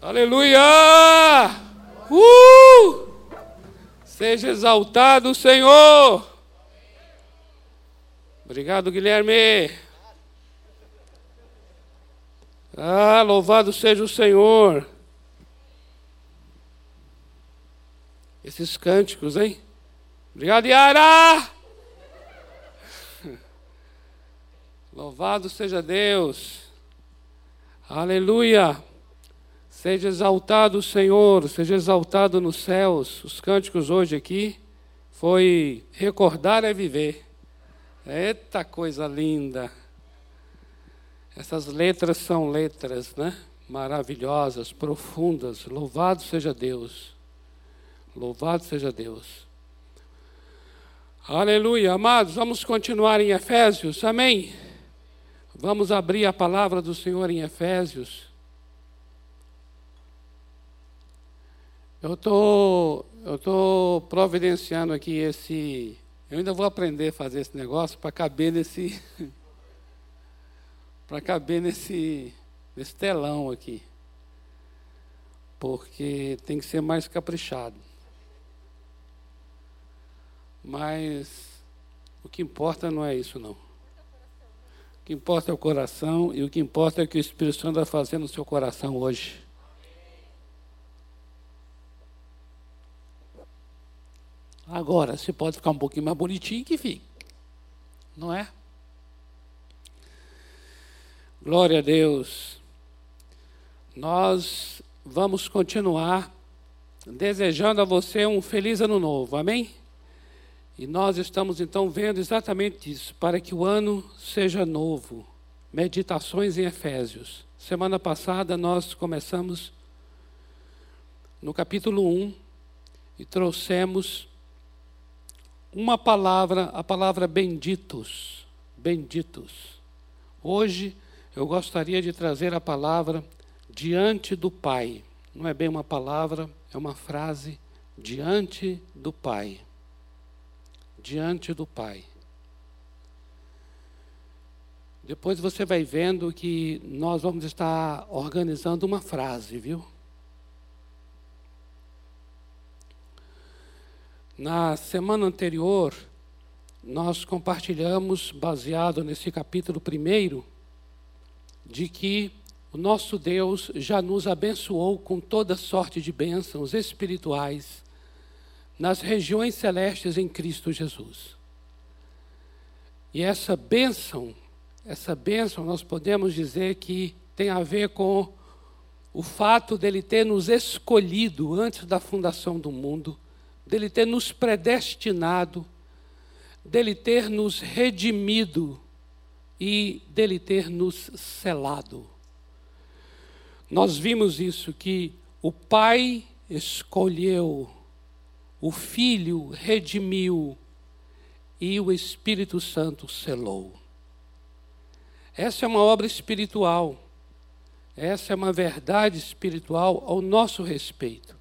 Aleluia! Uh! Seja exaltado o Senhor. Obrigado, Guilherme. Ah, louvado seja o Senhor. Esses cânticos, hein? Obrigado, Yara. Louvado seja Deus. Aleluia. Seja exaltado o Senhor, seja exaltado nos céus. Os cânticos hoje aqui foi recordar é viver. Eita coisa linda. Essas letras são letras, né? Maravilhosas, profundas. Louvado seja Deus. Louvado seja Deus. Aleluia. Amados, vamos continuar em Efésios. Amém. Vamos abrir a palavra do Senhor em Efésios. Eu tô, tô providenciando aqui esse. Eu ainda vou aprender a fazer esse negócio para caber nesse, para caber nesse, nesse telão aqui, porque tem que ser mais caprichado. Mas o que importa não é isso não. O que importa é o coração e o que importa é o que o Espírito Santo vai fazer no seu coração hoje. Agora, se pode ficar um pouquinho mais bonitinho, que fique. Não é? Glória a Deus. Nós vamos continuar desejando a você um feliz ano novo. Amém? E nós estamos então vendo exatamente isso, para que o ano seja novo. Meditações em Efésios. Semana passada nós começamos no capítulo 1 e trouxemos uma palavra, a palavra benditos. Benditos. Hoje eu gostaria de trazer a palavra diante do Pai. Não é bem uma palavra, é uma frase diante do Pai. Diante do Pai. Depois você vai vendo que nós vamos estar organizando uma frase, viu? Na semana anterior, nós compartilhamos, baseado nesse capítulo primeiro, de que o nosso Deus já nos abençoou com toda sorte de bênçãos espirituais nas regiões celestes em Cristo Jesus. E essa bênção, essa bênção nós podemos dizer que tem a ver com o fato dele ter nos escolhido antes da fundação do mundo dele ter nos predestinado, dele ter nos redimido e dele ter nos selado. Nós vimos isso que o Pai escolheu, o Filho redimiu e o Espírito Santo selou. Essa é uma obra espiritual. Essa é uma verdade espiritual ao nosso respeito.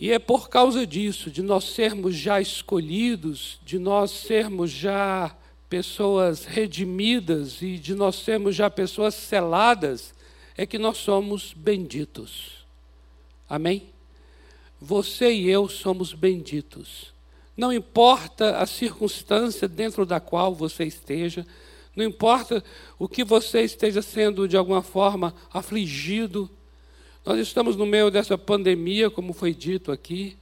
E é por causa disso, de nós sermos já escolhidos, de nós sermos já pessoas redimidas e de nós sermos já pessoas seladas, é que nós somos benditos. Amém? Você e eu somos benditos. Não importa a circunstância dentro da qual você esteja, não importa o que você esteja sendo de alguma forma afligido, nós estamos no meio dessa pandemia, como foi dito aqui,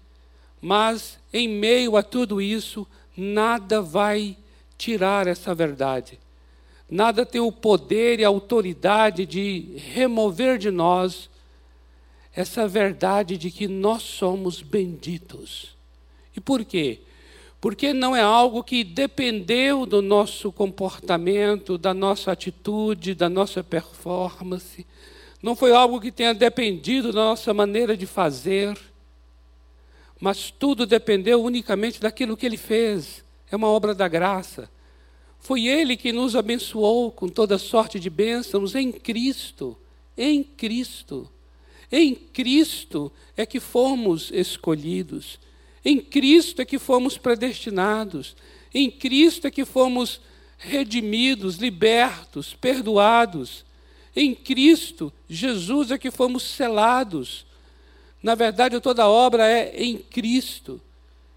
mas em meio a tudo isso, nada vai tirar essa verdade. Nada tem o poder e a autoridade de remover de nós essa verdade de que nós somos benditos. E por quê? Porque não é algo que dependeu do nosso comportamento, da nossa atitude, da nossa performance não foi algo que tenha dependido da nossa maneira de fazer, mas tudo dependeu unicamente daquilo que Ele fez. É uma obra da graça. Foi Ele que nos abençoou com toda sorte de bênçãos em Cristo. Em Cristo. Em Cristo é que fomos escolhidos. Em Cristo é que fomos predestinados. Em Cristo é que fomos redimidos, libertos, perdoados. Em Cristo, Jesus é que fomos selados. Na verdade, toda a obra é em Cristo.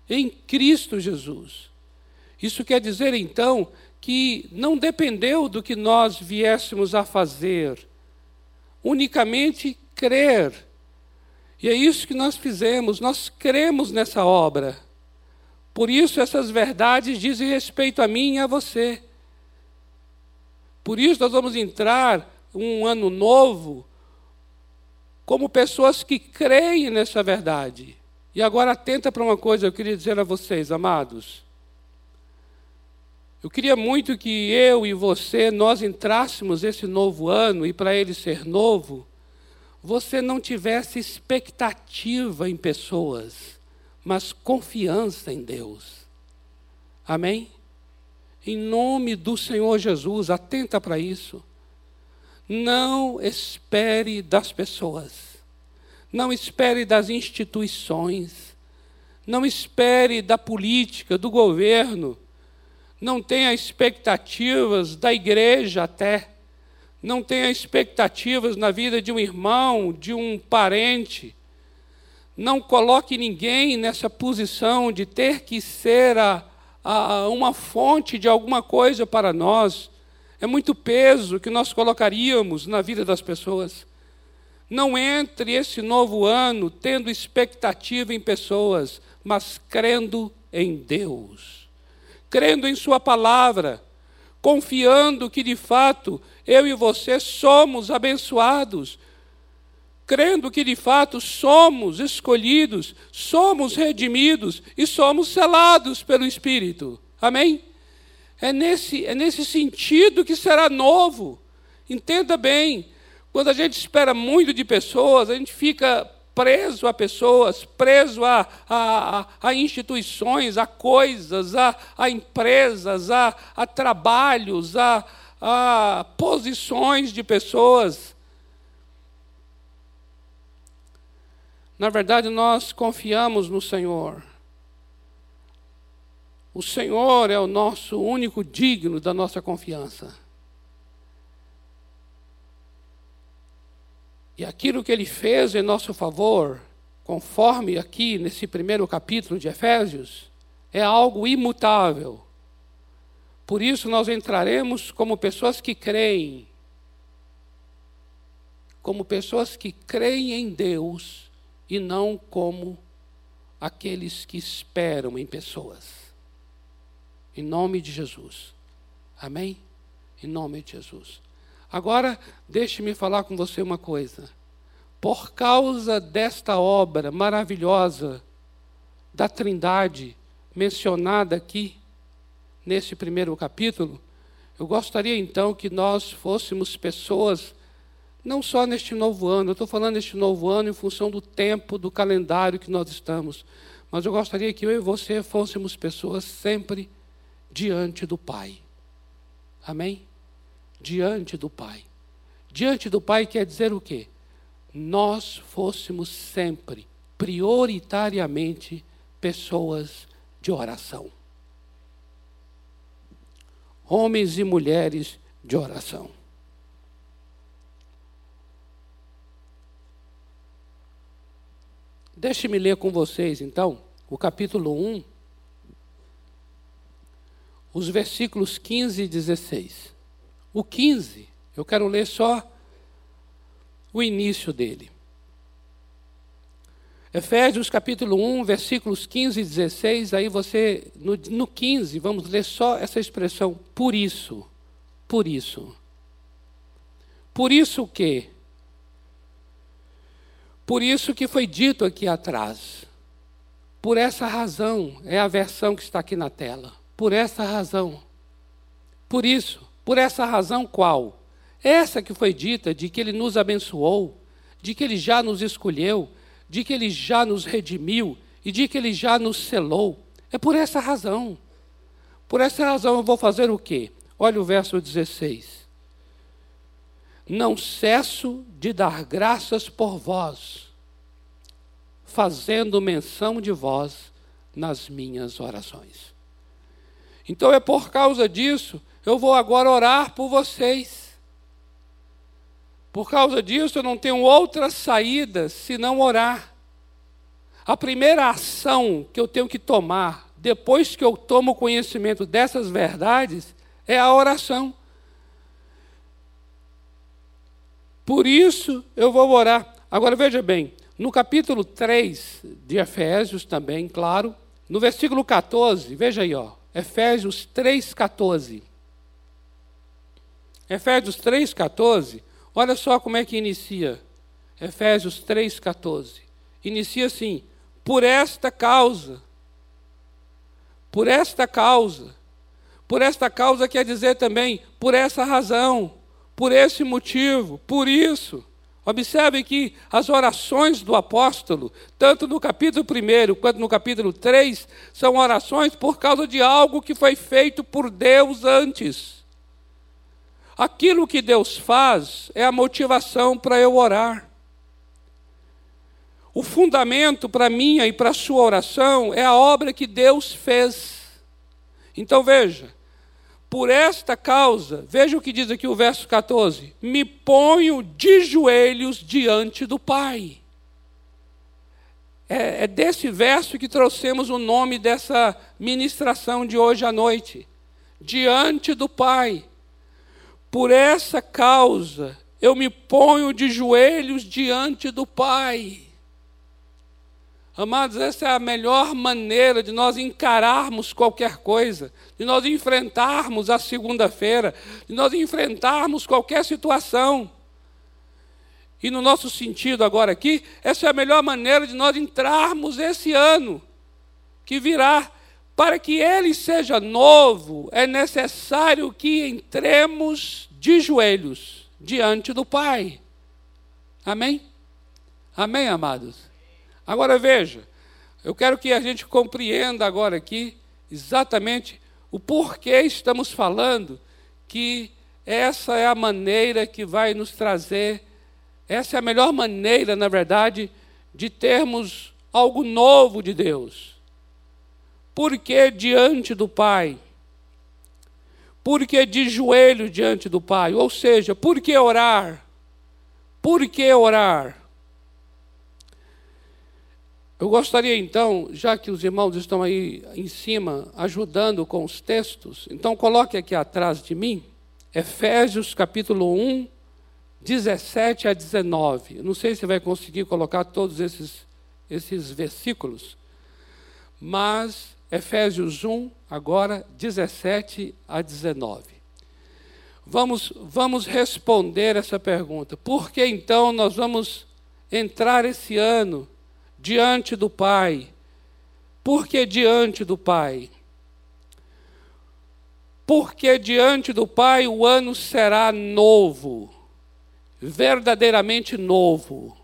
Em Cristo Jesus. Isso quer dizer, então, que não dependeu do que nós viéssemos a fazer, unicamente crer. E é isso que nós fizemos, nós cremos nessa obra. Por isso, essas verdades dizem respeito a mim e a você. Por isso, nós vamos entrar um ano novo como pessoas que creem nessa verdade. E agora, atenta para uma coisa, eu queria dizer a vocês, amados. Eu queria muito que eu e você, nós entrássemos esse novo ano, e para ele ser novo, você não tivesse expectativa em pessoas, mas confiança em Deus. Amém? Em nome do Senhor Jesus, atenta para isso. Não espere das pessoas. Não espere das instituições. Não espere da política, do governo. Não tenha expectativas da igreja até. Não tenha expectativas na vida de um irmão, de um parente. Não coloque ninguém nessa posição de ter que ser a, a, uma fonte de alguma coisa para nós. É muito peso que nós colocaríamos na vida das pessoas. Não entre esse novo ano tendo expectativa em pessoas, mas crendo em Deus, crendo em Sua palavra, confiando que de fato eu e você somos abençoados, crendo que de fato somos escolhidos, somos redimidos e somos selados pelo Espírito. Amém? É nesse, é nesse sentido que será novo. Entenda bem, quando a gente espera muito de pessoas, a gente fica preso a pessoas, preso a, a, a instituições, a coisas, a, a empresas, a, a trabalhos, a, a posições de pessoas. Na verdade, nós confiamos no Senhor. O Senhor é o nosso único digno da nossa confiança. E aquilo que ele fez em nosso favor, conforme aqui nesse primeiro capítulo de Efésios, é algo imutável. Por isso nós entraremos como pessoas que creem, como pessoas que creem em Deus e não como aqueles que esperam em pessoas. Em nome de Jesus. Amém? Em nome de Jesus. Agora, deixe-me falar com você uma coisa. Por causa desta obra maravilhosa da Trindade, mencionada aqui, nesse primeiro capítulo, eu gostaria então que nós fôssemos pessoas não só neste novo ano, eu estou falando neste novo ano em função do tempo, do calendário que nós estamos, mas eu gostaria que eu e você fôssemos pessoas sempre diante do Pai. Amém? Diante do Pai. Diante do Pai quer dizer o quê? Nós fôssemos sempre, prioritariamente, pessoas de oração. Homens e mulheres de oração. Deixe-me ler com vocês, então, o capítulo 1, os versículos 15 e 16. O 15, eu quero ler só o início dele. Efésios capítulo 1, versículos 15 e 16, aí você, no, no 15, vamos ler só essa expressão, por isso, por isso. Por isso o quê? Por isso que foi dito aqui atrás. Por essa razão, é a versão que está aqui na tela. Por essa razão. Por isso, por essa razão qual? Essa que foi dita de que ele nos abençoou, de que ele já nos escolheu, de que ele já nos redimiu e de que ele já nos selou. É por essa razão. Por essa razão eu vou fazer o quê? Olha o verso 16 não cesso de dar graças por vós, fazendo menção de vós nas minhas orações. Então é por causa disso, eu vou agora orar por vocês. Por causa disso, eu não tenho outra saída senão orar. A primeira ação que eu tenho que tomar, depois que eu tomo conhecimento dessas verdades, é a oração. Por isso eu vou orar. Agora veja bem, no capítulo 3 de Efésios também, claro, no versículo 14, veja aí, ó, Efésios 3,14. Efésios 3,14, olha só como é que inicia. Efésios 3,14. Inicia assim: por esta causa. Por esta causa. Por esta causa quer dizer também por essa razão, por esse motivo, por isso. Observe que as orações do apóstolo, tanto no capítulo 1 quanto no capítulo 3, são orações por causa de algo que foi feito por Deus antes. Aquilo que Deus faz é a motivação para eu orar. O fundamento para minha e para sua oração é a obra que Deus fez. Então veja, por esta causa, veja o que diz aqui o verso 14: me ponho de joelhos diante do Pai. É, é desse verso que trouxemos o nome dessa ministração de hoje à noite. Diante do Pai. Por essa causa, eu me ponho de joelhos diante do Pai. Amados, essa é a melhor maneira de nós encararmos qualquer coisa, de nós enfrentarmos a segunda-feira, de nós enfrentarmos qualquer situação. E no nosso sentido agora aqui, essa é a melhor maneira de nós entrarmos esse ano que virá. Para que ele seja novo, é necessário que entremos de joelhos diante do Pai. Amém? Amém, amados? Agora veja, eu quero que a gente compreenda agora aqui exatamente o porquê estamos falando que essa é a maneira que vai nos trazer, essa é a melhor maneira, na verdade, de termos algo novo de Deus. Por que diante do Pai? Por que de joelho diante do Pai? Ou seja, por que orar? Por que orar? Eu gostaria então, já que os irmãos estão aí em cima ajudando com os textos, então coloque aqui atrás de mim, Efésios capítulo 1, 17 a 19. Eu não sei se vai conseguir colocar todos esses, esses versículos, mas Efésios 1, agora 17 a 19. Vamos, vamos responder essa pergunta. Por que então nós vamos entrar esse ano diante do Pai. Por que diante do Pai? Porque diante do Pai o ano será novo, verdadeiramente novo.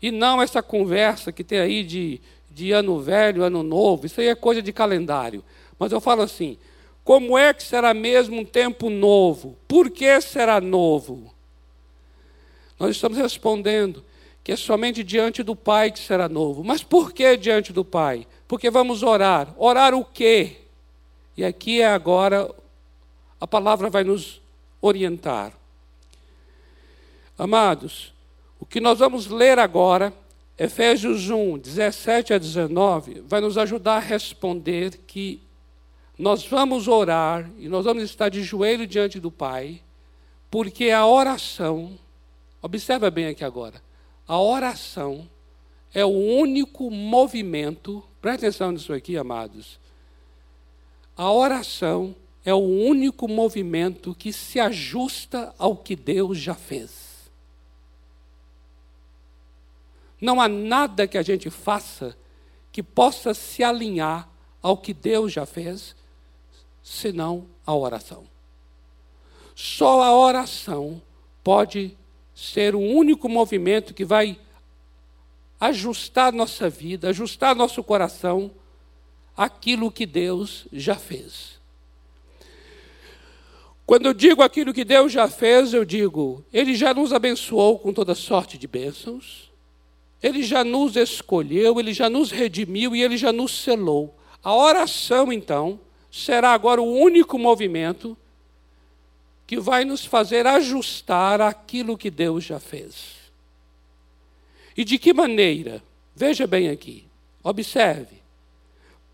E não essa conversa que tem aí de, de ano velho, ano novo, isso aí é coisa de calendário. Mas eu falo assim: como é que será mesmo um tempo novo? Por que será novo? Nós estamos respondendo que é somente diante do Pai que será novo. Mas por que diante do Pai? Porque vamos orar. Orar o quê? E aqui é agora a palavra vai nos orientar. Amados, o que nós vamos ler agora, Efésios 1, 17 a 19, vai nos ajudar a responder que nós vamos orar e nós vamos estar de joelho diante do Pai, porque a oração, observa bem aqui agora, a oração é o único movimento, presta atenção nisso aqui, amados. A oração é o único movimento que se ajusta ao que Deus já fez. Não há nada que a gente faça que possa se alinhar ao que Deus já fez, senão a oração. Só a oração pode ser o único movimento que vai ajustar nossa vida, ajustar nosso coração aquilo que Deus já fez. Quando eu digo aquilo que Deus já fez, eu digo, Ele já nos abençoou com toda sorte de bênçãos, Ele já nos escolheu, Ele já nos redimiu e Ele já nos selou. A oração, então, será agora o único movimento que vai nos fazer ajustar aquilo que Deus já fez. E de que maneira? Veja bem aqui, observe.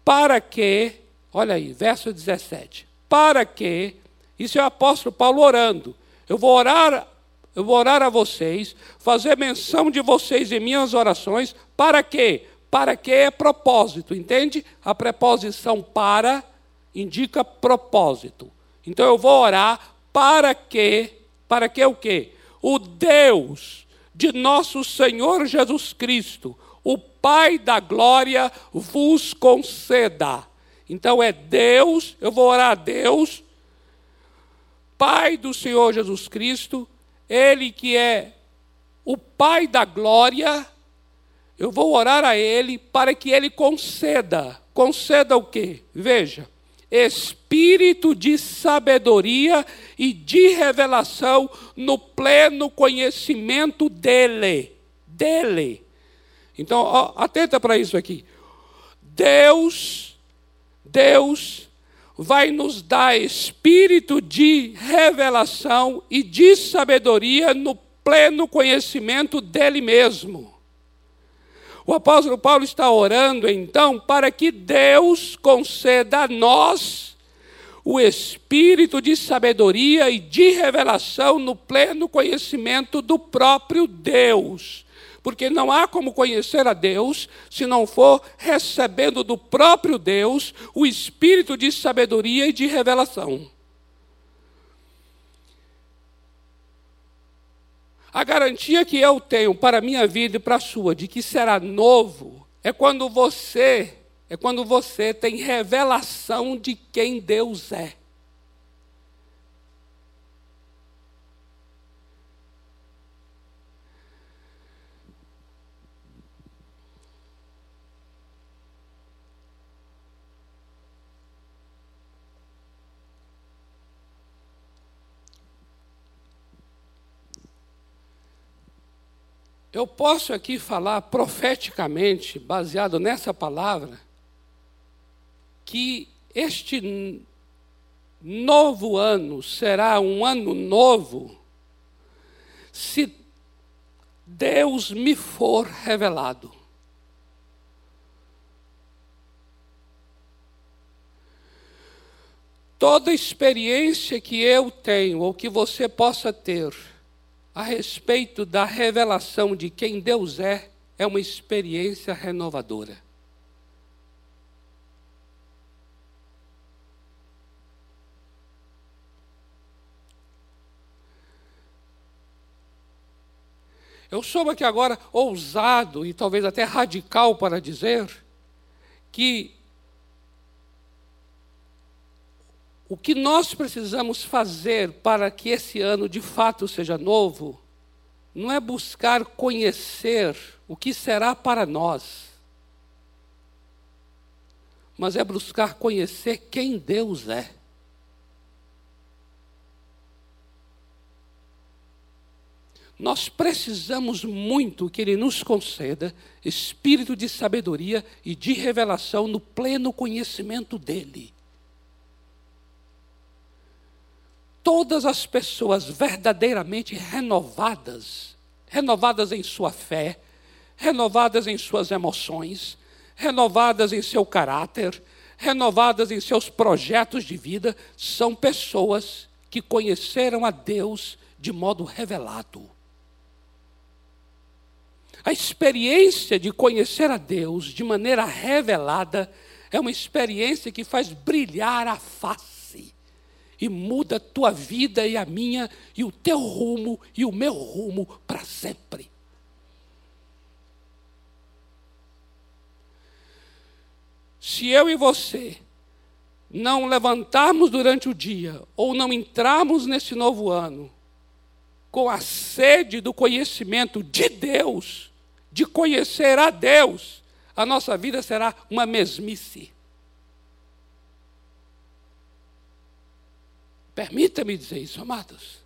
Para que, olha aí, verso 17. Para que, isso é o apóstolo Paulo orando. Eu vou orar, eu vou orar a vocês, fazer menção de vocês em minhas orações, para quê? Para que é propósito, entende? A preposição para indica propósito. Então eu vou orar para que, para que o quê? O Deus de nosso Senhor Jesus Cristo, o Pai da glória, vos conceda. Então é Deus, eu vou orar a Deus, Pai do Senhor Jesus Cristo, Ele que é o Pai da glória, eu vou orar a Ele para que Ele conceda. Conceda o quê? Veja, espírito de sabedoria e de revelação no pleno conhecimento dele. Dele. Então, ó, atenta para isso aqui. Deus, Deus vai nos dar espírito de revelação e de sabedoria no pleno conhecimento dele mesmo. O apóstolo Paulo está orando então para que Deus conceda a nós o espírito de sabedoria e de revelação no pleno conhecimento do próprio Deus. Porque não há como conhecer a Deus se não for recebendo do próprio Deus o espírito de sabedoria e de revelação. A garantia que eu tenho para a minha vida e para a sua de que será novo é quando você é quando você tem revelação de quem Deus é. Eu posso aqui falar profeticamente, baseado nessa palavra, que este novo ano será um ano novo se Deus me for revelado. Toda experiência que eu tenho, ou que você possa ter, a respeito da revelação de quem Deus é, é uma experiência renovadora. Eu sou aqui agora ousado e talvez até radical para dizer que O que nós precisamos fazer para que esse ano de fato seja novo, não é buscar conhecer o que será para nós, mas é buscar conhecer quem Deus é. Nós precisamos muito que Ele nos conceda espírito de sabedoria e de revelação no pleno conhecimento dEle. Todas as pessoas verdadeiramente renovadas, renovadas em sua fé, renovadas em suas emoções, renovadas em seu caráter, renovadas em seus projetos de vida, são pessoas que conheceram a Deus de modo revelado. A experiência de conhecer a Deus de maneira revelada é uma experiência que faz brilhar a face e muda a tua vida e a minha, e o teu rumo e o meu rumo para sempre. Se eu e você não levantarmos durante o dia, ou não entrarmos nesse novo ano, com a sede do conhecimento de Deus, de conhecer a Deus, a nossa vida será uma mesmice. Permita-me dizer isso, amados.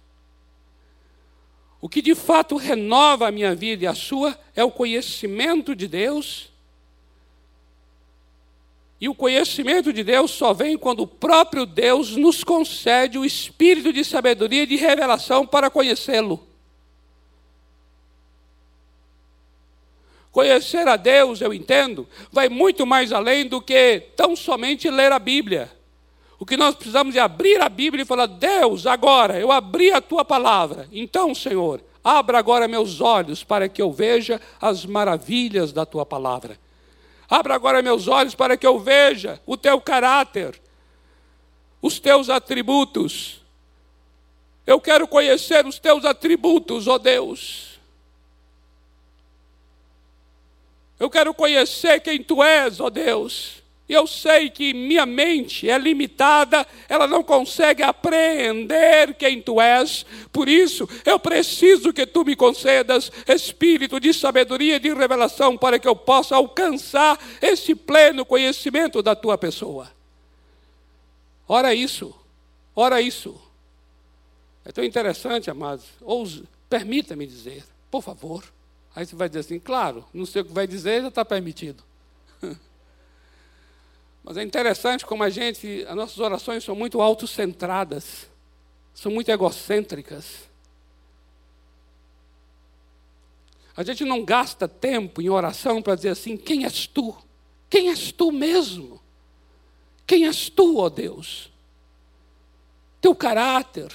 O que de fato renova a minha vida e a sua é o conhecimento de Deus E o conhecimento de Deus só vem quando o próprio Deus nos concede o espírito de sabedoria e de revelação para conhecê-lo. Conhecer a Deus, eu entendo, vai muito mais além do que tão somente ler a Bíblia. O que nós precisamos é abrir a Bíblia e falar: Deus, agora eu abri a tua palavra. Então, Senhor, abra agora meus olhos para que eu veja as maravilhas da tua palavra. Abra agora meus olhos para que eu veja o teu caráter, os teus atributos. Eu quero conhecer os teus atributos, ó Deus. Eu quero conhecer quem tu és, ó Deus. Eu sei que minha mente é limitada, ela não consegue apreender quem tu és. Por isso, eu preciso que tu me concedas espírito de sabedoria e de revelação para que eu possa alcançar esse pleno conhecimento da tua pessoa. Ora isso, ora isso. É tão interessante, amados. Permita-me dizer, por favor. Aí você vai dizer assim, claro, não sei o que vai dizer, já está permitido. Mas é interessante como a gente, as nossas orações são muito autocentradas, são muito egocêntricas. A gente não gasta tempo em oração para dizer assim: quem és tu? Quem és tu mesmo? Quem és tu, ó Deus? Teu caráter.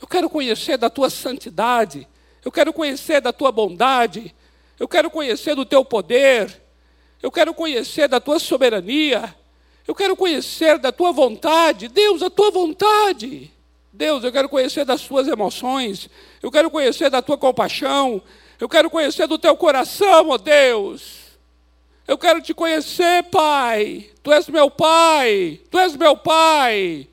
Eu quero conhecer da tua santidade. Eu quero conhecer da tua bondade. Eu quero conhecer do teu poder. Eu quero conhecer da tua soberania. Eu quero conhecer da tua vontade. Deus, a tua vontade. Deus, eu quero conhecer das tuas emoções. Eu quero conhecer da tua compaixão. Eu quero conhecer do teu coração, ó Deus. Eu quero te conhecer, Pai. Tu és meu Pai. Tu és meu Pai.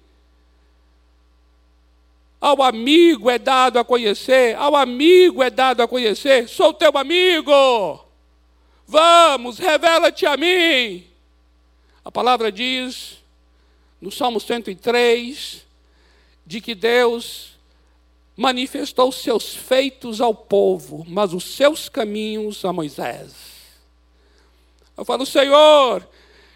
Ao amigo é dado a conhecer, ao amigo é dado a conhecer, sou teu amigo. Vamos, revela-te a mim. A palavra diz, no Salmo 103, de que Deus manifestou seus feitos ao povo, mas os seus caminhos a Moisés. Eu falo, Senhor,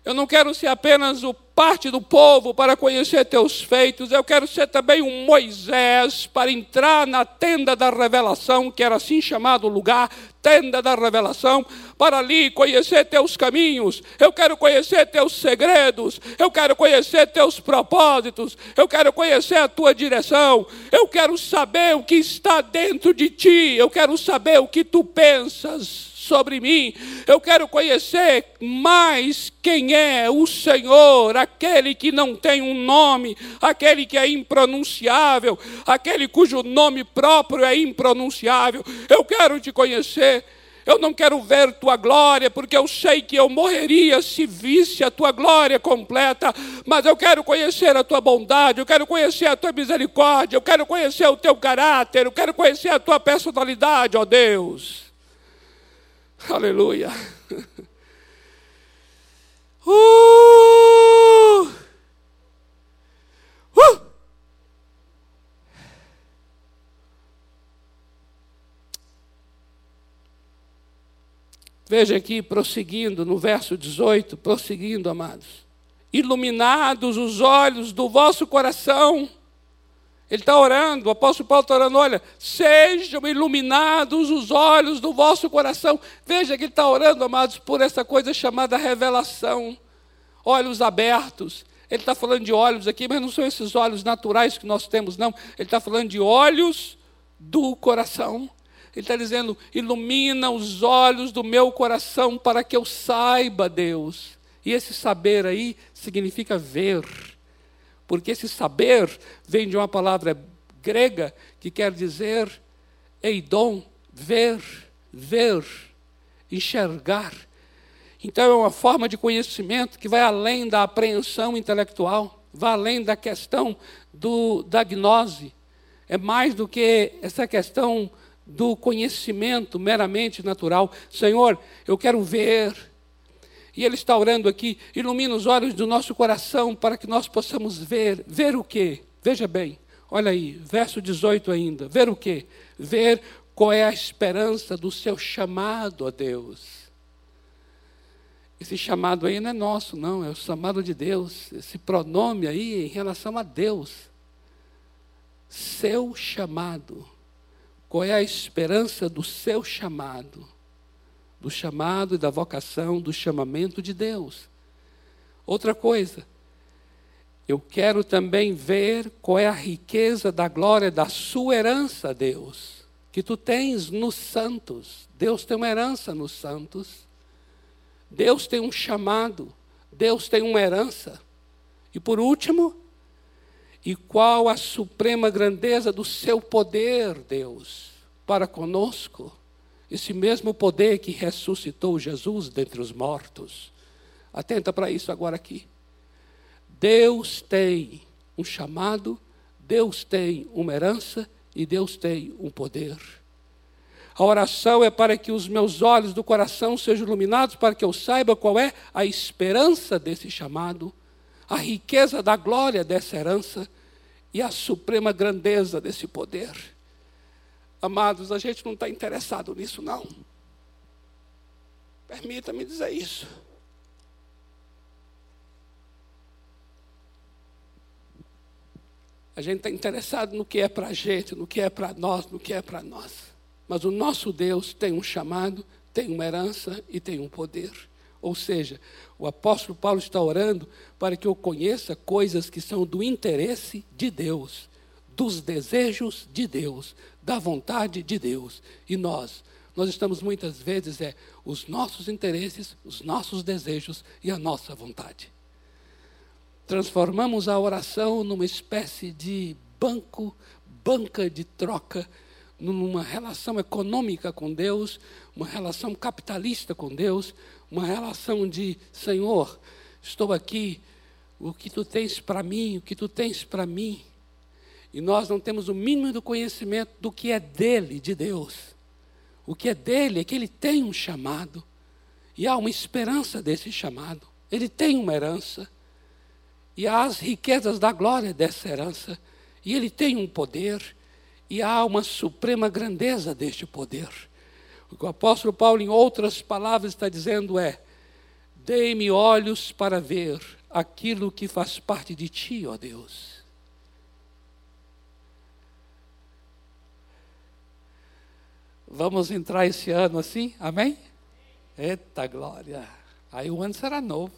eu não quero ser apenas o parte do povo para conhecer teus feitos, eu quero ser também um Moisés para entrar na tenda da revelação, que era assim chamado o lugar, tenda da revelação, para ali conhecer teus caminhos, eu quero conhecer teus segredos, eu quero conhecer teus propósitos, eu quero conhecer a tua direção, eu quero saber o que está dentro de ti, eu quero saber o que tu pensas sobre mim. Eu quero conhecer mais quem é o Senhor, aquele que não tem um nome, aquele que é impronunciável, aquele cujo nome próprio é impronunciável. Eu quero te conhecer. Eu não quero ver tua glória, porque eu sei que eu morreria se visse a tua glória completa, mas eu quero conhecer a tua bondade, eu quero conhecer a tua misericórdia, eu quero conhecer o teu caráter, eu quero conhecer a tua personalidade, ó Deus. Aleluia. Uh! Uh! Veja aqui, prosseguindo no verso 18, prosseguindo, amados. Iluminados os olhos do vosso coração ele está orando, o apóstolo Paulo está orando, olha, sejam iluminados os olhos do vosso coração. Veja que ele está orando, amados, por essa coisa chamada revelação. Olhos abertos. Ele está falando de olhos aqui, mas não são esses olhos naturais que nós temos, não. Ele está falando de olhos do coração. Ele está dizendo: ilumina os olhos do meu coração para que eu saiba Deus. E esse saber aí significa ver porque esse saber vem de uma palavra grega que quer dizer eidon, ver, ver, enxergar. Então é uma forma de conhecimento que vai além da apreensão intelectual, vai além da questão do, da gnose. É mais do que essa questão do conhecimento meramente natural. Senhor, eu quero ver, e Ele está orando aqui, ilumina os olhos do nosso coração para que nós possamos ver. Ver o quê? Veja bem, olha aí, verso 18 ainda. Ver o quê? Ver qual é a esperança do seu chamado a Deus. Esse chamado aí não é nosso, não, é o chamado de Deus. Esse pronome aí em relação a Deus. Seu chamado. Qual é a esperança do seu chamado? Do chamado e da vocação, do chamamento de Deus. Outra coisa, eu quero também ver qual é a riqueza da glória da sua herança, Deus, que tu tens nos santos. Deus tem uma herança nos santos. Deus tem um chamado, Deus tem uma herança. E por último, e qual a suprema grandeza do seu poder, Deus, para conosco? Esse mesmo poder que ressuscitou Jesus dentre os mortos. Atenta para isso agora aqui. Deus tem um chamado, Deus tem uma herança e Deus tem um poder. A oração é para que os meus olhos do coração sejam iluminados, para que eu saiba qual é a esperança desse chamado, a riqueza da glória dessa herança e a suprema grandeza desse poder. Amados, a gente não está interessado nisso, não. Permita-me dizer isso. A gente está interessado no que é para a gente, no que é para nós, no que é para nós. Mas o nosso Deus tem um chamado, tem uma herança e tem um poder. Ou seja, o apóstolo Paulo está orando para que eu conheça coisas que são do interesse de Deus, dos desejos de Deus, da vontade de Deus. E nós, nós estamos muitas vezes é os nossos interesses, os nossos desejos e a nossa vontade. Transformamos a oração numa espécie de banco, banca de troca numa relação econômica com Deus, uma relação capitalista com Deus, uma relação de Senhor, estou aqui, o que tu tens para mim, o que tu tens para mim. E nós não temos o mínimo do conhecimento do que é dele, de Deus. O que é dele é que ele tem um chamado, e há uma esperança desse chamado. Ele tem uma herança, e há as riquezas da glória dessa herança, e ele tem um poder e há uma suprema grandeza deste poder. O que o apóstolo Paulo, em outras palavras, está dizendo é: dei-me olhos para ver aquilo que faz parte de ti, ó Deus. Vamos entrar esse ano assim? Amém? Eita glória! Aí o ano será novo.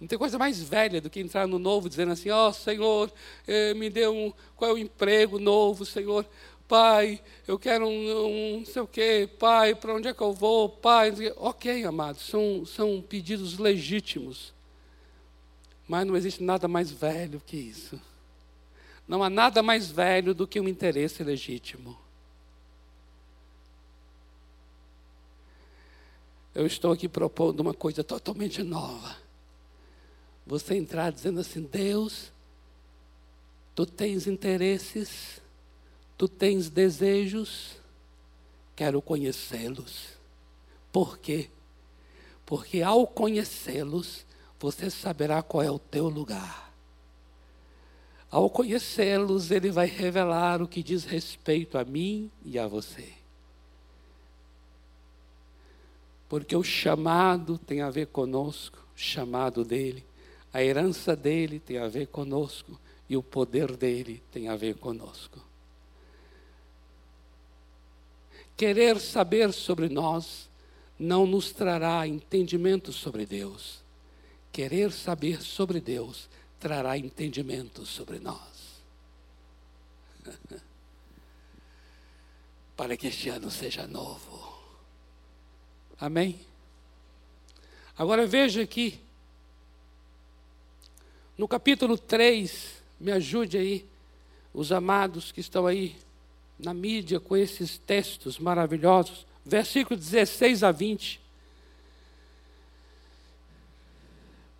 Não tem coisa mais velha do que entrar no novo dizendo assim: Ó oh, Senhor, eh, me dê um. Qual é o emprego novo, Senhor? Pai, eu quero um, um não sei o quê. Pai, para onde é que eu vou? Pai. Ok, amados, são, são pedidos legítimos. Mas não existe nada mais velho que isso. Não há nada mais velho do que um interesse legítimo. Eu estou aqui propondo uma coisa totalmente nova. Você entrar dizendo assim: Deus, tu tens interesses, tu tens desejos, quero conhecê-los. Por quê? Porque ao conhecê-los, você saberá qual é o teu lugar. Ao conhecê-los, ele vai revelar o que diz respeito a mim e a você. Porque o chamado tem a ver conosco, o chamado dele. A herança dele tem a ver conosco e o poder dele tem a ver conosco. Querer saber sobre nós não nos trará entendimento sobre Deus. Querer saber sobre Deus trará entendimento sobre nós. Para que este ano seja novo. Amém? Agora veja aqui no capítulo 3, me ajude aí, os amados que estão aí na mídia com esses textos maravilhosos, versículo 16 a 20.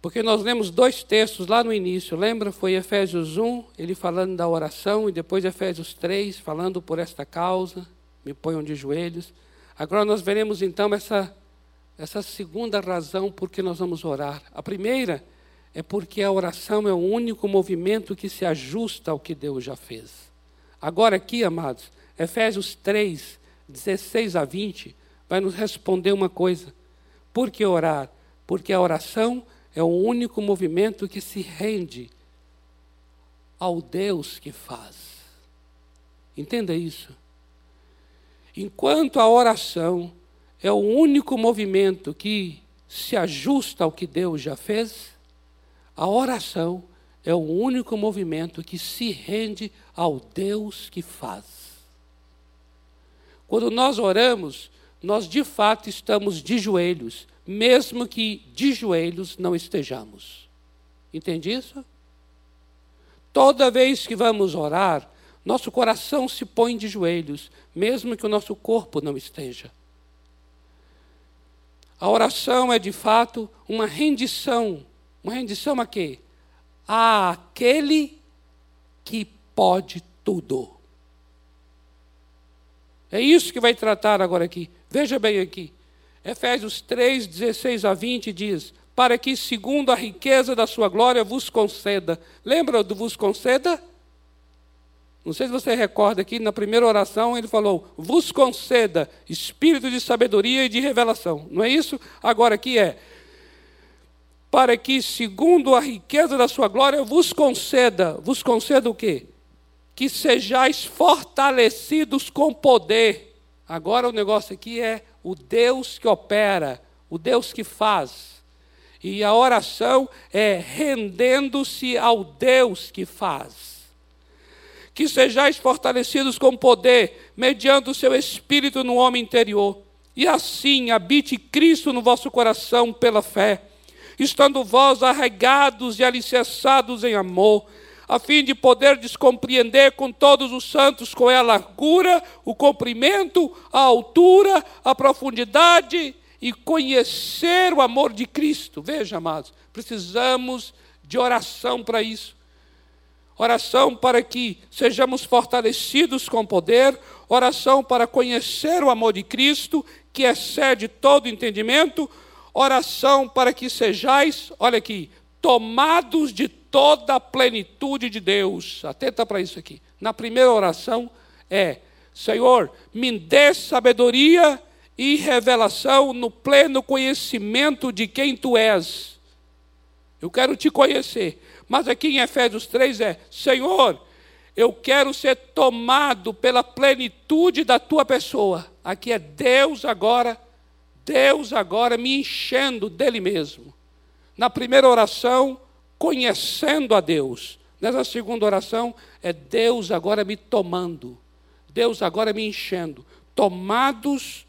Porque nós lemos dois textos lá no início, lembra? Foi Efésios 1, ele falando da oração, e depois Efésios 3, falando por esta causa, me ponham de joelhos. Agora nós veremos então essa, essa segunda razão por que nós vamos orar. A primeira é porque a oração é o único movimento que se ajusta ao que Deus já fez. Agora, aqui, amados, Efésios 3, 16 a 20, vai nos responder uma coisa. Por que orar? Porque a oração é o único movimento que se rende ao Deus que faz. Entenda isso. Enquanto a oração é o único movimento que se ajusta ao que Deus já fez, a oração é o único movimento que se rende ao Deus que faz. Quando nós oramos, nós de fato estamos de joelhos, mesmo que de joelhos não estejamos. Entende isso? Toda vez que vamos orar, nosso coração se põe de joelhos, mesmo que o nosso corpo não esteja. A oração é de fato uma rendição. Uma rendição a quê? Àquele que pode tudo. É isso que vai tratar agora aqui. Veja bem aqui. Efésios 3, 16 a 20 diz: Para que, segundo a riqueza da sua glória, vos conceda. Lembra do vos conceda? Não sei se você recorda aqui, na primeira oração ele falou: vos conceda espírito de sabedoria e de revelação. Não é isso? Agora aqui é: para que, segundo a riqueza da sua glória, vos conceda. Vos conceda o quê? Que sejais fortalecidos com poder. Agora o negócio aqui é o Deus que opera, o Deus que faz. E a oração é rendendo-se ao Deus que faz que sejais fortalecidos com poder, mediante o seu espírito no homem interior, e assim habite Cristo no vosso coração pela fé, estando vós arraigados e alicerçados em amor, a fim de poder descompreender com todos os santos qual é a largura, o comprimento, a altura, a profundidade e conhecer o amor de Cristo. Veja, amados, precisamos de oração para isso. Oração para que sejamos fortalecidos com poder, oração para conhecer o amor de Cristo, que excede todo entendimento, oração para que sejais, olha aqui, tomados de toda a plenitude de Deus. Atenta para isso aqui. Na primeira oração é: Senhor, me dê sabedoria e revelação no pleno conhecimento de quem tu és. Eu quero te conhecer. Mas aqui em Efésios 3 é: Senhor, eu quero ser tomado pela plenitude da tua pessoa. Aqui é Deus agora, Deus agora me enchendo dele mesmo. Na primeira oração, conhecendo a Deus. Nessa segunda oração, é Deus agora me tomando. Deus agora me enchendo. Tomados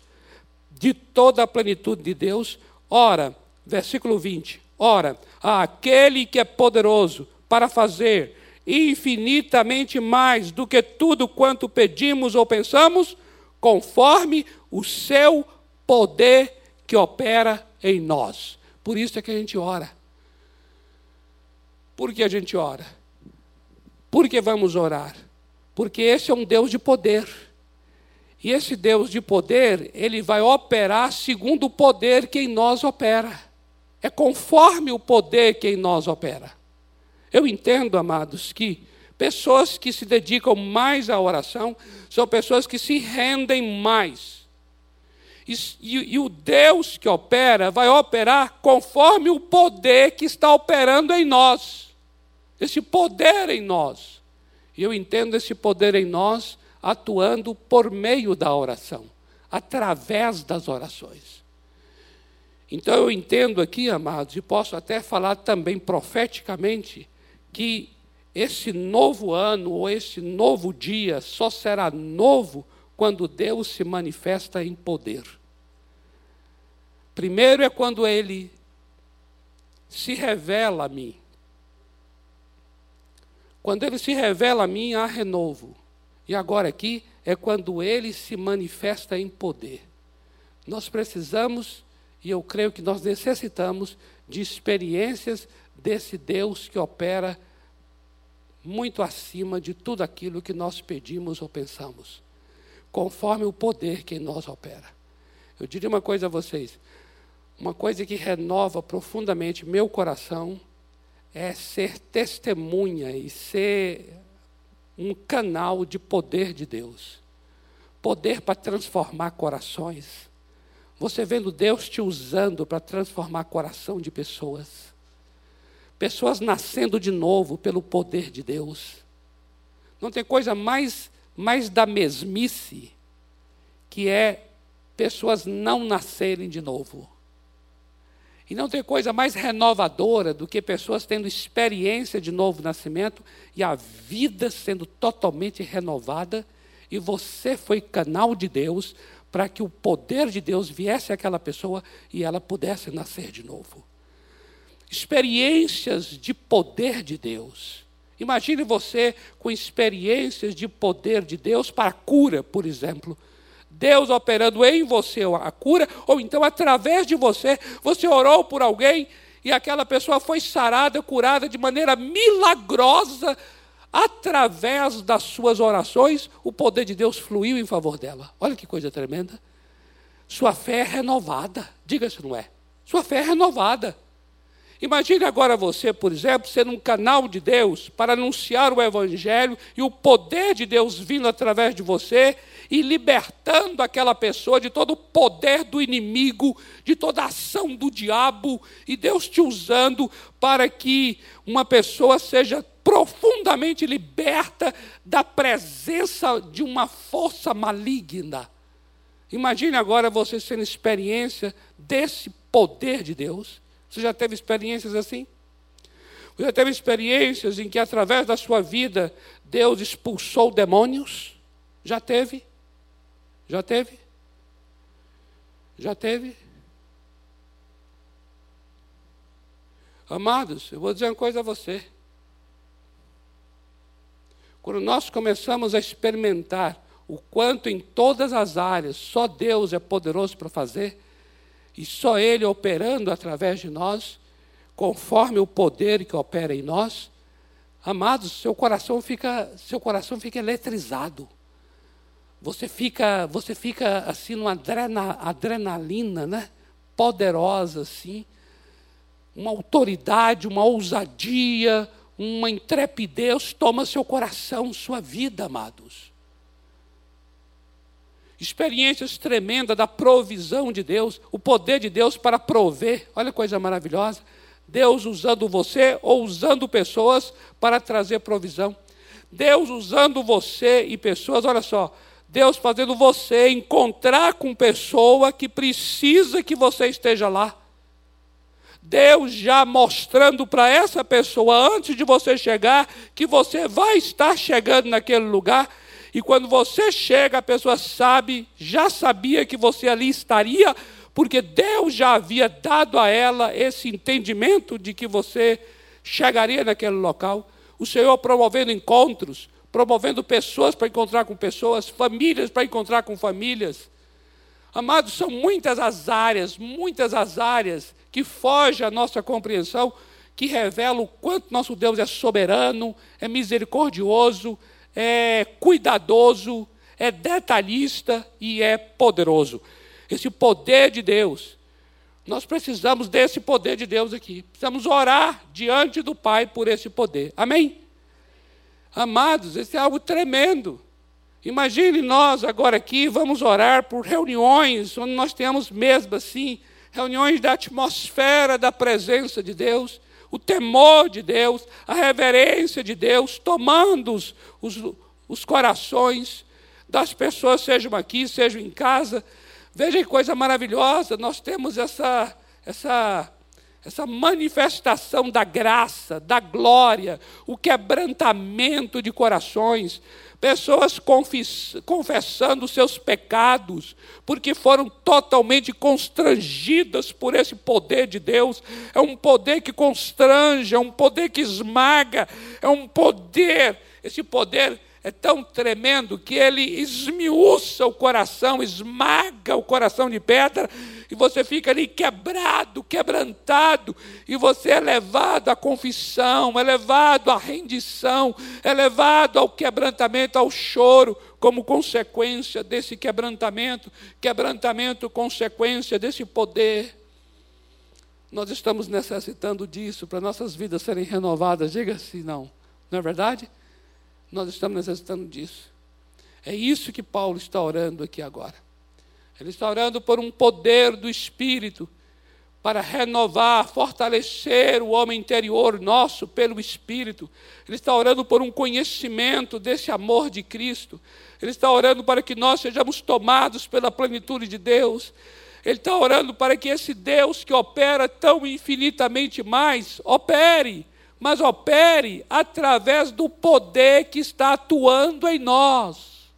de toda a plenitude de Deus. Ora, versículo 20. Ora, aquele que é poderoso para fazer infinitamente mais do que tudo quanto pedimos ou pensamos, conforme o seu poder que opera em nós. Por isso é que a gente ora. Por que a gente ora? Por que vamos orar? Porque esse é um Deus de poder. E esse Deus de poder, ele vai operar segundo o poder que em nós opera. É conforme o poder que em nós opera. Eu entendo, amados, que pessoas que se dedicam mais à oração são pessoas que se rendem mais. E, e, e, o Deus que opera vai operar conforme o poder que está operando em nós. Esse poder em nós. E eu entendo esse poder em nós atuando por meio da oração, através das orações. Então eu entendo aqui, amados, e posso até falar também profeticamente, que esse novo ano ou esse novo dia só será novo quando Deus se manifesta em poder. Primeiro é quando Ele se revela a mim. Quando Ele se revela a mim, há renovo. E agora aqui é quando Ele se manifesta em poder. Nós precisamos e eu creio que nós necessitamos de experiências desse Deus que opera muito acima de tudo aquilo que nós pedimos ou pensamos, conforme o poder que em nós opera. Eu diria uma coisa a vocês: uma coisa que renova profundamente meu coração é ser testemunha e ser um canal de poder de Deus poder para transformar corações Você vendo Deus te usando para transformar coração de pessoas. Pessoas nascendo de novo pelo poder de Deus. Não tem coisa mais, mais da mesmice que é pessoas não nascerem de novo. E não tem coisa mais renovadora do que pessoas tendo experiência de novo nascimento e a vida sendo totalmente renovada, e você foi canal de Deus para que o poder de Deus viesse àquela pessoa e ela pudesse nascer de novo. Experiências de poder de Deus. Imagine você com experiências de poder de Deus para a cura, por exemplo Deus operando em você a cura, ou então através de você, você orou por alguém e aquela pessoa foi sarada, curada de maneira milagrosa, através das suas orações, o poder de Deus fluiu em favor dela. Olha que coisa tremenda. Sua fé é renovada, diga se não é. Sua fé é renovada. Imagine agora você, por exemplo, ser um canal de Deus para anunciar o Evangelho e o poder de Deus vindo através de você e libertando aquela pessoa de todo o poder do inimigo, de toda a ação do diabo, e Deus te usando para que uma pessoa seja profundamente liberta da presença de uma força maligna. Imagine agora você sendo experiência desse poder de Deus. Você já teve experiências assim? Você já teve experiências em que, através da sua vida, Deus expulsou demônios? Já teve? Já teve? Já teve? Amados, eu vou dizer uma coisa a você. Quando nós começamos a experimentar o quanto em todas as áreas só Deus é poderoso para fazer, e só Ele operando através de nós, conforme o poder que opera em nós, amados, seu coração fica, seu coração fica eletrizado. Você fica, você fica assim numa adrena, adrenalina, né? Poderosa assim, uma autoridade, uma ousadia, uma intrepidez toma seu coração, sua vida, amados experiências tremendas da provisão de Deus, o poder de Deus para prover. Olha que coisa maravilhosa. Deus usando você ou usando pessoas para trazer provisão. Deus usando você e pessoas, olha só, Deus fazendo você encontrar com pessoa que precisa que você esteja lá. Deus já mostrando para essa pessoa, antes de você chegar, que você vai estar chegando naquele lugar e quando você chega, a pessoa sabe, já sabia que você ali estaria, porque Deus já havia dado a ela esse entendimento de que você chegaria naquele local. O Senhor promovendo encontros, promovendo pessoas para encontrar com pessoas, famílias para encontrar com famílias. Amados, são muitas as áreas, muitas as áreas que fogem à nossa compreensão, que revelam o quanto nosso Deus é soberano, é misericordioso, é cuidadoso, é detalhista e é poderoso. Esse poder de Deus. Nós precisamos desse poder de Deus aqui. Precisamos orar diante do Pai por esse poder. Amém? Amados, isso é algo tremendo. Imagine nós agora aqui, vamos orar por reuniões onde nós temos mesmo assim, reuniões da atmosfera da presença de Deus, o temor de Deus, a reverência de Deus, tomando os, os, os corações das pessoas, sejam aqui, sejam em casa. Veja que coisa maravilhosa, nós temos essa, essa, essa manifestação da graça, da glória, o quebrantamento de corações, pessoas confessando seus pecados, porque foram totalmente constrangidas por esse poder de Deus. É um poder que constrange, é um poder que esmaga, é um poder, esse poder é tão tremendo que ele esmiuça o coração, esmaga o coração de pedra, e você fica ali quebrado, quebrantado, e você é levado à confissão, é levado à rendição, é levado ao quebrantamento, ao choro, como consequência desse quebrantamento, quebrantamento, consequência desse poder. Nós estamos necessitando disso para nossas vidas serem renovadas, diga assim, não, não é verdade? Nós estamos necessitando disso. É isso que Paulo está orando aqui agora. Ele está orando por um poder do Espírito para renovar, fortalecer o homem interior nosso pelo Espírito. Ele está orando por um conhecimento desse amor de Cristo. Ele está orando para que nós sejamos tomados pela plenitude de Deus. Ele está orando para que esse Deus que opera tão infinitamente mais, opere, mas opere através do poder que está atuando em nós.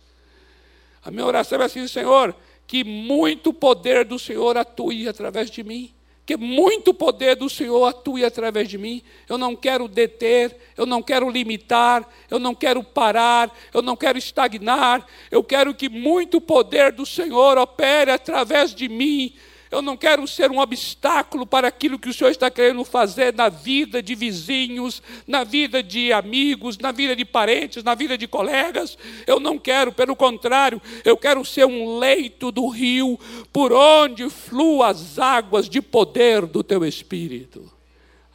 A minha oração é assim, Senhor, que muito poder do Senhor atue através de mim que muito poder do Senhor atue através de mim. Eu não quero deter, eu não quero limitar, eu não quero parar, eu não quero estagnar. Eu quero que muito poder do Senhor opere através de mim, eu não quero ser um obstáculo para aquilo que o Senhor está querendo fazer na vida de vizinhos, na vida de amigos, na vida de parentes, na vida de colegas. Eu não quero, pelo contrário, eu quero ser um leito do rio por onde fluam as águas de poder do teu Espírito.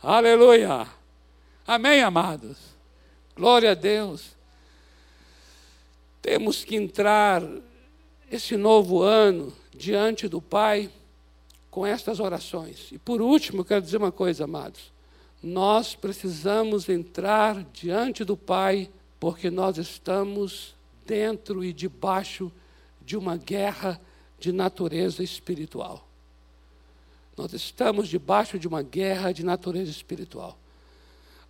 Aleluia. Amém, amados. Glória a Deus. Temos que entrar esse novo ano diante do Pai com estas orações. E por último, quero dizer uma coisa, amados. Nós precisamos entrar diante do Pai, porque nós estamos dentro e debaixo de uma guerra de natureza espiritual. Nós estamos debaixo de uma guerra de natureza espiritual.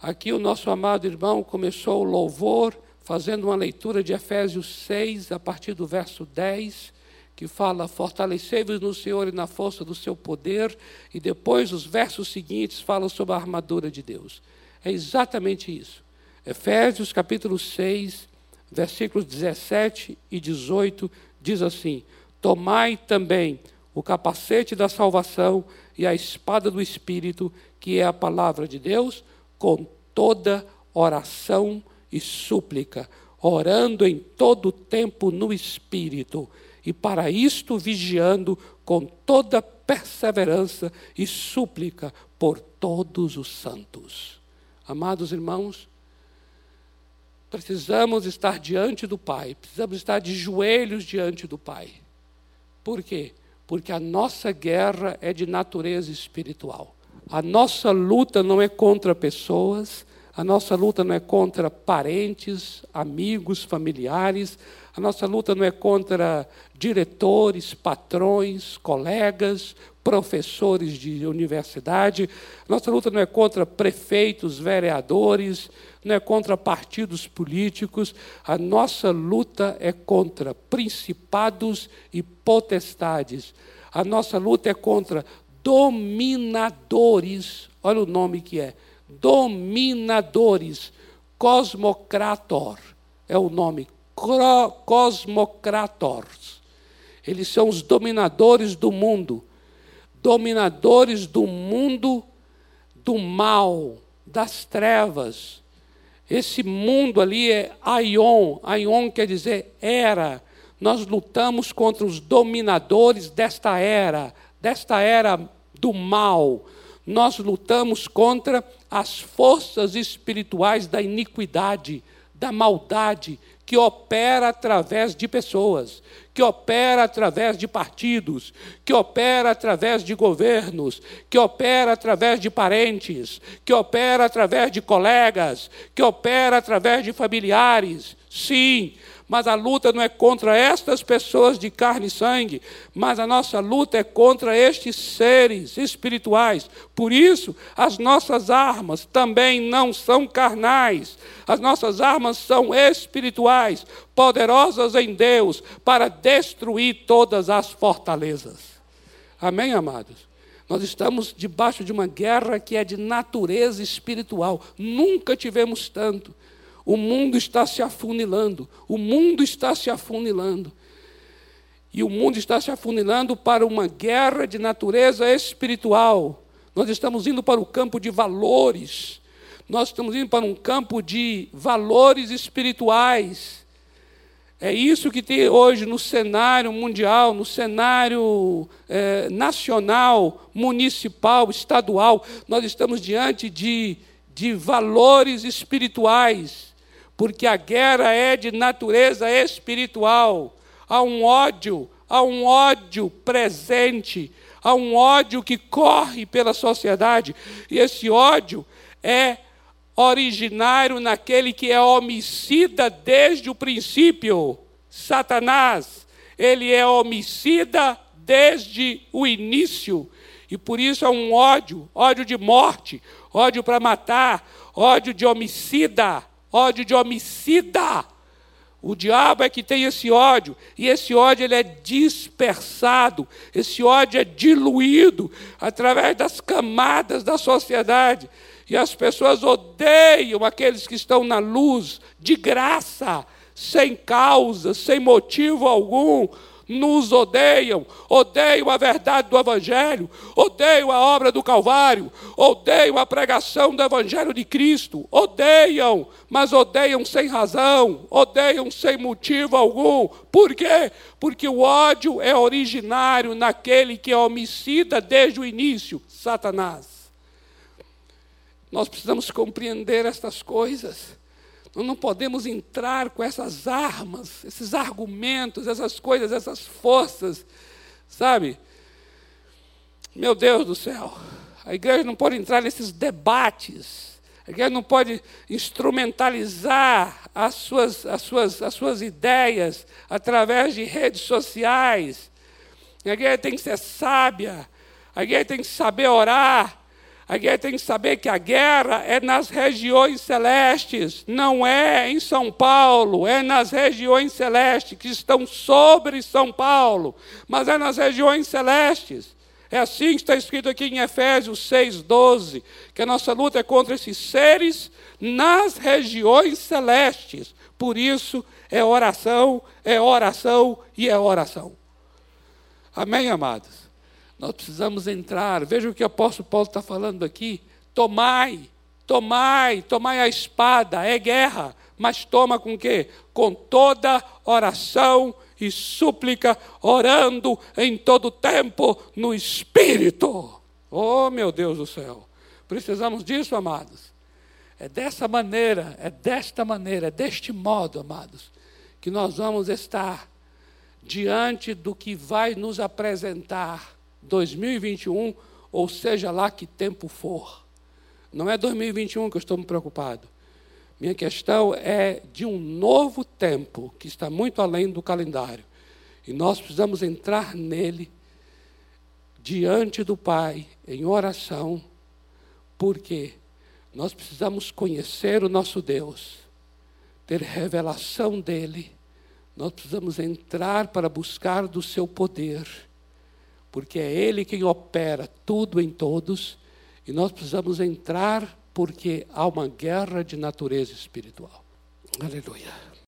Aqui o nosso amado irmão começou o louvor fazendo uma leitura de Efésios 6, a partir do verso 10 que fala: Fortalecei-vos no Senhor e na força do seu poder, e depois os versos seguintes falam sobre a armadura de Deus. É exatamente isso. Efésios capítulo 6, versículos 17 e 18 diz assim: Tomai também o capacete da salvação e a espada do Espírito, que é a palavra de Deus, com toda oração e súplica, orando em todo tempo no Espírito e para isto vigiando com toda perseverança e súplica por todos os santos. Amados irmãos, precisamos estar diante do Pai, precisamos estar de joelhos diante do Pai. Por quê? Porque a nossa guerra é de natureza espiritual. A nossa luta não é contra pessoas, a nossa luta não é contra parentes, amigos, familiares, a nossa luta não é contra diretores, patrões, colegas, professores de universidade. A nossa luta não é contra prefeitos, vereadores, não é contra partidos políticos. A nossa luta é contra principados e potestades. A nossa luta é contra dominadores. Olha o nome que é: dominadores. Cosmocrator é o nome cosmocrators. Eles são os dominadores do mundo, dominadores do mundo do mal, das trevas. Esse mundo ali é Aion, Aion quer dizer era. Nós lutamos contra os dominadores desta era, desta era do mal. Nós lutamos contra as forças espirituais da iniquidade, da maldade, que opera através de pessoas, que opera através de partidos, que opera através de governos, que opera através de parentes, que opera através de colegas, que opera através de familiares. Sim, mas a luta não é contra estas pessoas de carne e sangue, mas a nossa luta é contra estes seres espirituais. Por isso, as nossas armas também não são carnais, as nossas armas são espirituais, poderosas em Deus para destruir todas as fortalezas. Amém, amados? Nós estamos debaixo de uma guerra que é de natureza espiritual. Nunca tivemos tanto. O mundo está se afunilando, o mundo está se afunilando. E o mundo está se afunilando para uma guerra de natureza espiritual. Nós estamos indo para o campo de valores. Nós estamos indo para um campo de valores espirituais. É isso que tem hoje no cenário mundial, no cenário é, nacional, municipal, estadual. Nós estamos diante de, de valores espirituais porque a guerra é de natureza espiritual. Há um ódio, há um ódio presente, há um ódio que corre pela sociedade, e esse ódio é originário naquele que é homicida desde o princípio. Satanás, ele é homicida desde o início. E por isso é um ódio, ódio de morte, ódio para matar, ódio de homicida, ódio de homicida. O diabo é que tem esse ódio, e esse ódio ele é dispersado, esse ódio é diluído através das camadas da sociedade. E as pessoas odeiam aqueles que estão na luz, de graça, sem causa, sem motivo algum, nos odeiam, odeiam a verdade do Evangelho, odeiam a obra do Calvário, odeiam a pregação do Evangelho de Cristo, odeiam, mas odeiam sem razão, odeiam sem motivo algum. Por quê? Porque o ódio é originário naquele que é homicida desde o início Satanás. Nós precisamos compreender estas coisas. Nós não podemos entrar com essas armas, esses argumentos, essas coisas, essas forças, sabe? Meu Deus do céu, a igreja não pode entrar nesses debates, a igreja não pode instrumentalizar as suas, as suas, as suas ideias através de redes sociais. A igreja tem que ser sábia, a igreja tem que saber orar, a guerra tem que saber que a guerra é nas regiões celestes, não é em São Paulo, é nas regiões celestes que estão sobre São Paulo, mas é nas regiões celestes. É assim que está escrito aqui em Efésios 6,12, que a nossa luta é contra esses seres nas regiões celestes. Por isso é oração, é oração e é oração. Amém, amados? Nós precisamos entrar. Veja o que o apóstolo Paulo está falando aqui. Tomai, tomai, tomai a espada, é guerra, mas toma com quê? Com toda oração e súplica, orando em todo tempo no Espírito. Oh, meu Deus do céu. Precisamos disso, amados. É dessa maneira, é desta maneira, é deste modo, amados, que nós vamos estar diante do que vai nos apresentar 2021, ou seja lá que tempo for. Não é 2021 que eu estou me preocupado. Minha questão é de um novo tempo que está muito além do calendário. E nós precisamos entrar nele diante do Pai em oração, porque nós precisamos conhecer o nosso Deus, ter revelação dele. Nós precisamos entrar para buscar do seu poder porque é Ele quem opera tudo em todos, e nós precisamos entrar porque há uma guerra de natureza espiritual. Aleluia.